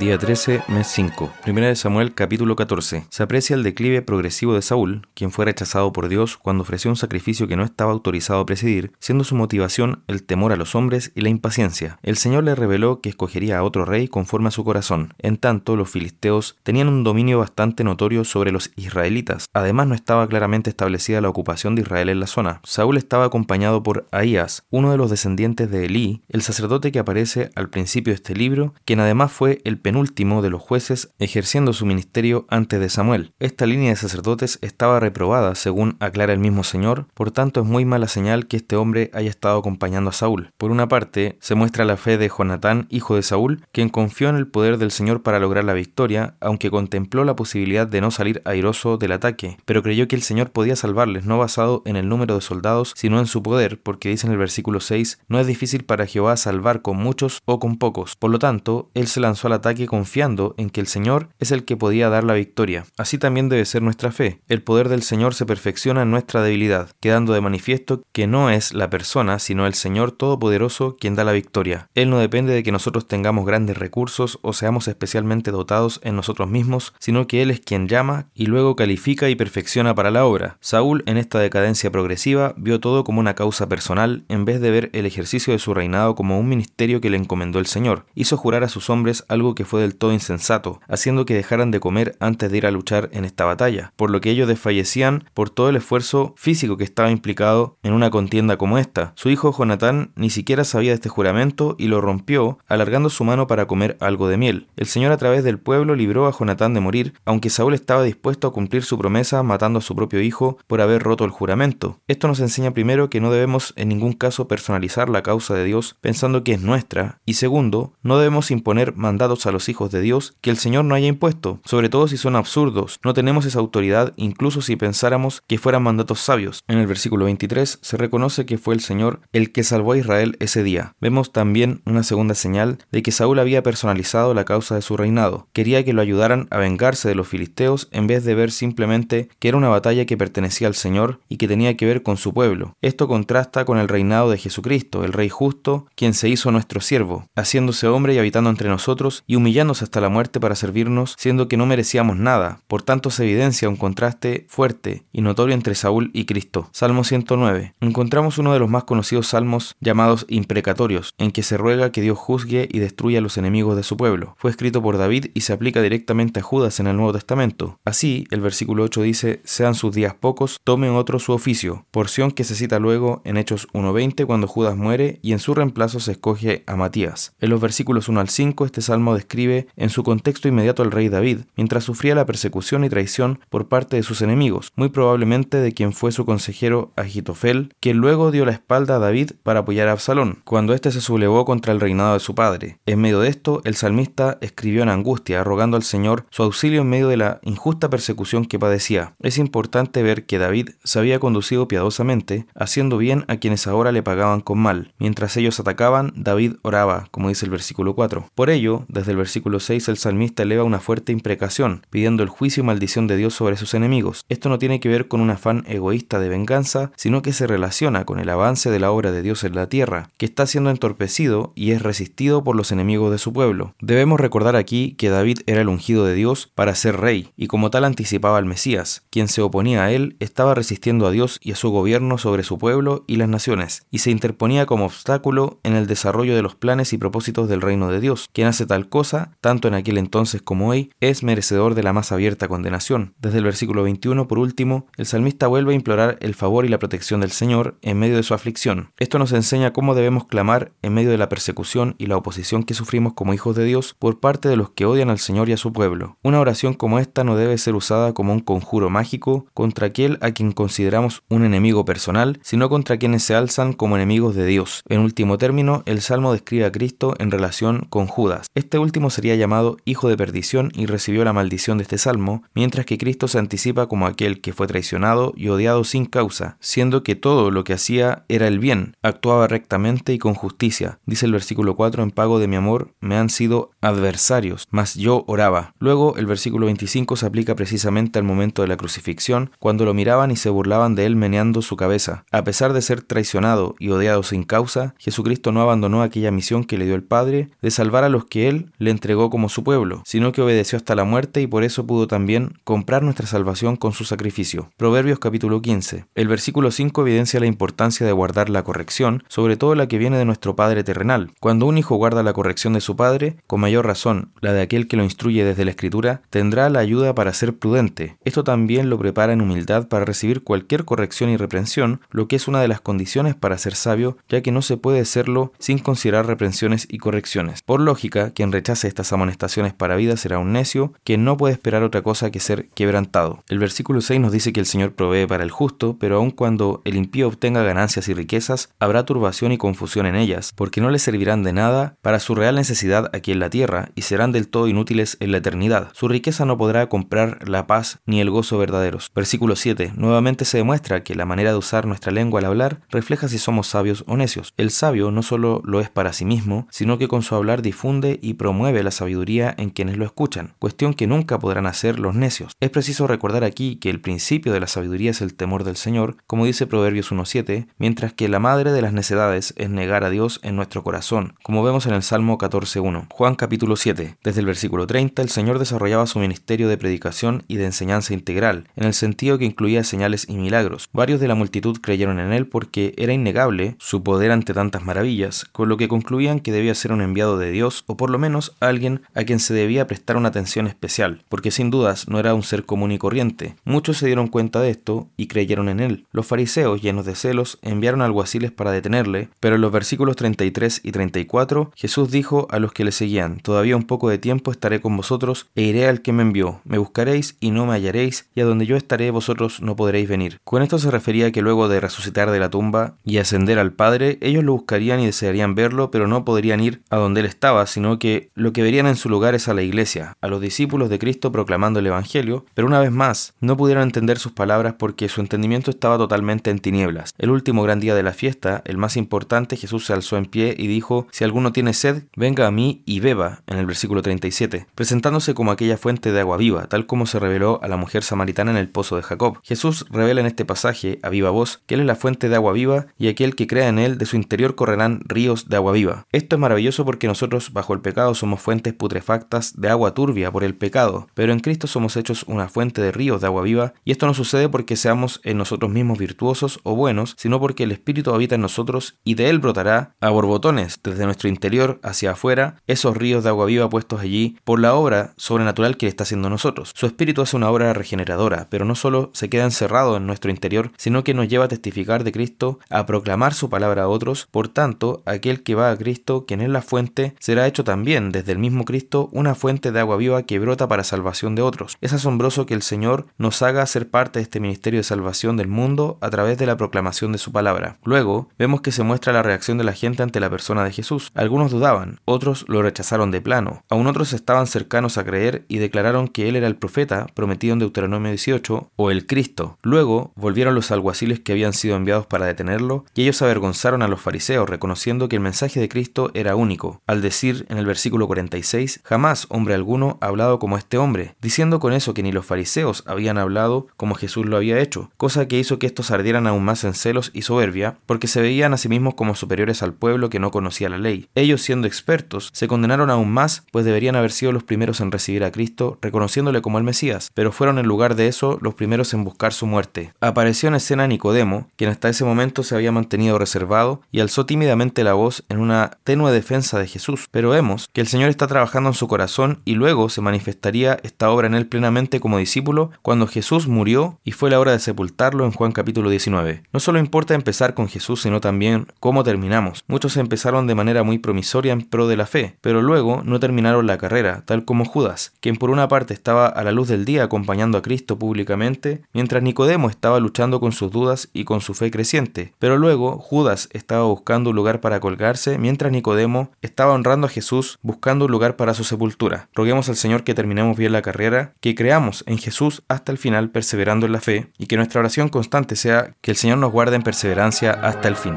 Día 13, mes 5. Primera de Samuel, capítulo 14. Se aprecia el declive progresivo de Saúl, quien fue rechazado por Dios cuando ofreció un sacrificio que no estaba autorizado a presidir, siendo su motivación el temor a los hombres y la impaciencia. El Señor le reveló que escogería a otro rey conforme a su corazón. En tanto, los filisteos tenían un dominio bastante notorio sobre los israelitas. Además, no estaba claramente establecida la ocupación de Israel en la zona. Saúl estaba acompañado por Ahías, uno de los descendientes de Elí, el sacerdote que aparece al principio de este libro, quien además fue el penúltimo de los jueces ejerciendo su ministerio antes de Samuel. Esta línea de sacerdotes estaba reprobada, según aclara el mismo Señor, por tanto es muy mala señal que este hombre haya estado acompañando a Saúl. Por una parte, se muestra la fe de Jonatán, hijo de Saúl, quien confió en el poder del Señor para lograr la victoria, aunque contempló la posibilidad de no salir airoso del ataque, pero creyó que el Señor podía salvarles, no basado en el número de soldados, sino en su poder, porque dice en el versículo 6, no es difícil para Jehová salvar con muchos o con pocos. Por lo tanto, él se lanzó al ataque confiando en que el Señor es el que podía dar la victoria. Así también debe ser nuestra fe. El poder del Señor se perfecciona en nuestra debilidad, quedando de manifiesto que no es la persona, sino el Señor Todopoderoso quien da la victoria. Él no depende de que nosotros tengamos grandes recursos o seamos especialmente dotados en nosotros mismos, sino que Él es quien llama y luego califica y perfecciona para la obra. Saúl, en esta decadencia progresiva, vio todo como una causa personal en vez de ver el ejercicio de su reinado como un ministerio que le encomendó el Señor. Hizo jurar a sus hombres algo que fue del todo insensato, haciendo que dejaran de comer antes de ir a luchar en esta batalla, por lo que ellos desfallecían por todo el esfuerzo físico que estaba implicado en una contienda como esta. Su hijo Jonatán ni siquiera sabía de este juramento y lo rompió, alargando su mano para comer algo de miel. El Señor a través del pueblo libró a Jonatán de morir, aunque Saúl estaba dispuesto a cumplir su promesa matando a su propio hijo por haber roto el juramento. Esto nos enseña primero que no debemos en ningún caso personalizar la causa de Dios pensando que es nuestra, y segundo, no debemos imponer mandatos los hijos de Dios que el Señor no haya impuesto, sobre todo si son absurdos. No tenemos esa autoridad incluso si pensáramos que fueran mandatos sabios. En el versículo 23 se reconoce que fue el Señor el que salvó a Israel ese día. Vemos también una segunda señal de que Saúl había personalizado la causa de su reinado. Quería que lo ayudaran a vengarse de los filisteos en vez de ver simplemente que era una batalla que pertenecía al Señor y que tenía que ver con su pueblo. Esto contrasta con el reinado de Jesucristo, el Rey justo, quien se hizo nuestro siervo, haciéndose hombre y habitando entre nosotros y humillándose hasta la muerte para servirnos, siendo que no merecíamos nada. Por tanto, se evidencia un contraste fuerte y notorio entre Saúl y Cristo. Salmo 109. Encontramos uno de los más conocidos salmos llamados imprecatorios, en que se ruega que Dios juzgue y destruya a los enemigos de su pueblo. Fue escrito por David y se aplica directamente a Judas en el Nuevo Testamento. Así, el versículo 8 dice, sean sus días pocos, tomen otro su oficio, porción que se cita luego en Hechos 1.20 cuando Judas muere y en su reemplazo se escoge a Matías. En los versículos 1 al 5 este salmo describe en su contexto inmediato al rey David, mientras sufría la persecución y traición por parte de sus enemigos, muy probablemente de quien fue su consejero Agitofel, quien luego dio la espalda a David para apoyar a Absalón, cuando éste se sublevó contra el reinado de su padre. En medio de esto, el salmista escribió en angustia, rogando al Señor su auxilio en medio de la injusta persecución que padecía. Es importante ver que David se había conducido piadosamente, haciendo bien a quienes ahora le pagaban con mal. Mientras ellos atacaban, David oraba, como dice el versículo 4. Por ello, desde el versículo 6 el salmista eleva una fuerte imprecación, pidiendo el juicio y maldición de Dios sobre sus enemigos. Esto no tiene que ver con un afán egoísta de venganza, sino que se relaciona con el avance de la obra de Dios en la tierra, que está siendo entorpecido y es resistido por los enemigos de su pueblo. Debemos recordar aquí que David era el ungido de Dios para ser rey, y como tal anticipaba al Mesías. Quien se oponía a él estaba resistiendo a Dios y a su gobierno sobre su pueblo y las naciones, y se interponía como obstáculo en el desarrollo de los planes y propósitos del reino de Dios. Quien hace tal cosa, tanto en aquel entonces como hoy, es merecedor de la más abierta condenación. Desde el versículo 21, por último, el salmista vuelve a implorar el favor y la protección del Señor en medio de su aflicción. Esto nos enseña cómo debemos clamar en medio de la persecución y la oposición que sufrimos como hijos de Dios por parte de los que odian al Señor y a su pueblo. Una oración como esta no debe ser usada como un conjuro mágico contra aquel a quien consideramos un enemigo personal, sino contra quienes se alzan como enemigos de Dios. En último término, el Salmo describe a Cristo en relación con Judas. Este último sería llamado hijo de perdición y recibió la maldición de este salmo, mientras que Cristo se anticipa como aquel que fue traicionado y odiado sin causa, siendo que todo lo que hacía era el bien, actuaba rectamente y con justicia. Dice el versículo 4, en pago de mi amor me han sido adversarios, mas yo oraba. Luego el versículo 25 se aplica precisamente al momento de la crucifixión, cuando lo miraban y se burlaban de él meneando su cabeza. A pesar de ser traicionado y odiado sin causa, Jesucristo no abandonó aquella misión que le dio el Padre de salvar a los que él le entregó como su pueblo, sino que obedeció hasta la muerte y por eso pudo también comprar nuestra salvación con su sacrificio. Proverbios capítulo 15. El versículo 5 evidencia la importancia de guardar la corrección, sobre todo la que viene de nuestro Padre terrenal. Cuando un hijo guarda la corrección de su padre, con mayor razón, la de aquel que lo instruye desde la escritura, tendrá la ayuda para ser prudente. Esto también lo prepara en humildad para recibir cualquier corrección y reprensión, lo que es una de las condiciones para ser sabio, ya que no se puede serlo sin considerar reprensiones y correcciones. Por lógica, quien rechace estas amonestaciones para vida será un necio, que no puede esperar otra cosa que ser quebrantado. El versículo 6 nos dice que el Señor provee para el justo, pero aun cuando el impío obtenga ganancias y riquezas, habrá turbación y confusión en ellas, porque no le servirán de nada para su real necesidad aquí en la tierra, y serán del todo inútiles en la eternidad. Su riqueza no podrá comprar la paz ni el gozo verdaderos. Versículo 7. Nuevamente se demuestra que la manera de usar nuestra lengua al hablar refleja si somos sabios o necios. El sabio no solo lo es para sí mismo, sino que con su hablar difunde y promueve la sabiduría en quienes lo escuchan, cuestión que nunca podrán hacer los necios. Es preciso recordar aquí que el principio de la sabiduría es el temor del Señor, como dice Proverbios 1.7, mientras que la madre de las necedades es negar a Dios en nuestro corazón, como vemos en el Salmo 14.1. Juan capítulo 7. Desde el versículo 30, el Señor desarrollaba su ministerio de predicación y de enseñanza integral, en el sentido que incluía señales y milagros. Varios de la multitud creyeron en él porque era innegable su poder ante tantas maravillas, con lo que concluían que debía ser un enviado de Dios o por lo menos alguien a quien se debía prestar una atención especial, porque sin dudas no era un ser común y corriente. Muchos se dieron cuenta de esto y creyeron en él. Los fariseos, llenos de celos, enviaron alguaciles para detenerle, pero en los versículos 33 y 34 Jesús dijo a los que le seguían, Todavía un poco de tiempo estaré con vosotros e iré al que me envió. Me buscaréis y no me hallaréis, y a donde yo estaré vosotros no podréis venir. Con esto se refería a que luego de resucitar de la tumba y ascender al Padre, ellos lo buscarían y desearían verlo, pero no podrían ir a donde él estaba, sino que lo que verían en su lugar es a la iglesia, a los discípulos de Cristo proclamando el Evangelio, pero una vez más, no pudieron entender sus palabras porque su entendimiento estaba totalmente en tinieblas. El último gran día de la fiesta, el más importante, Jesús se alzó en pie y dijo, si alguno tiene sed, venga a mí y beba, en el versículo 37, presentándose como aquella fuente de agua viva, tal como se reveló a la mujer samaritana en el pozo de Jacob. Jesús revela en este pasaje, a viva voz, que Él es la fuente de agua viva y aquel que crea en Él, de su interior correrán ríos de agua viva. Esto es maravilloso porque nosotros, bajo el pecado, somos fuentes putrefactas de agua turbia por el pecado, pero en Cristo somos hechos una fuente de ríos de agua viva, y esto no sucede porque seamos en nosotros mismos virtuosos o buenos, sino porque el Espíritu habita en nosotros y de Él brotará a borbotones desde nuestro interior hacia afuera esos ríos de agua viva puestos allí por la obra sobrenatural que está haciendo nosotros. Su Espíritu hace una obra regeneradora, pero no solo se queda encerrado en nuestro interior, sino que nos lleva a testificar de Cristo, a proclamar su palabra a otros. Por tanto, aquel que va a Cristo, quien es la fuente, será hecho también desde el mismo Cristo una fuente de agua viva que brota para salvación de otros. Es asombroso que el Señor nos haga ser parte de este ministerio de salvación del mundo a través de la proclamación de su palabra. Luego, vemos que se muestra la reacción de la gente ante la persona de Jesús. Algunos dudaban, otros lo rechazaron de plano, aún otros estaban cercanos a creer y declararon que él era el profeta prometido en Deuteronomio 18 o el Cristo. Luego volvieron los alguaciles que habían sido enviados para detenerlo y ellos avergonzaron a los fariseos reconociendo que el mensaje de Cristo era único, al decir en el versículo 46, jamás hombre alguno ha hablado como este hombre, diciendo con eso que ni los fariseos habían hablado como Jesús lo había hecho, cosa que hizo que estos ardieran aún más en celos y soberbia, porque se veían a sí mismos como superiores al pueblo que no conocía la ley. Ellos, siendo expertos, se condenaron aún más, pues deberían haber sido los primeros en recibir a Cristo, reconociéndole como el Mesías, pero fueron en lugar de eso los primeros en buscar su muerte. Apareció en escena Nicodemo, quien hasta ese momento se había mantenido reservado, y alzó tímidamente la voz en una tenue defensa de Jesús. Pero vemos que el Señor está trabajando en su corazón y luego se manifestaría esta obra en él plenamente como discípulo cuando Jesús murió y fue la hora de sepultarlo en Juan capítulo 19. No solo importa empezar con Jesús, sino también cómo terminamos. Muchos empezaron de manera muy promisoria en pro de la fe, pero no terminaron la carrera, tal como Judas, quien por una parte estaba a la luz del día acompañando a Cristo públicamente, mientras Nicodemo estaba luchando con sus dudas y con su fe creciente. Pero luego Judas estaba buscando un lugar para colgarse, mientras Nicodemo estaba honrando a Jesús buscando un lugar para su sepultura. Roguemos al Señor que terminemos bien la carrera, que creamos en Jesús hasta el final perseverando en la fe y que nuestra oración constante sea que el Señor nos guarde en perseverancia hasta el fin.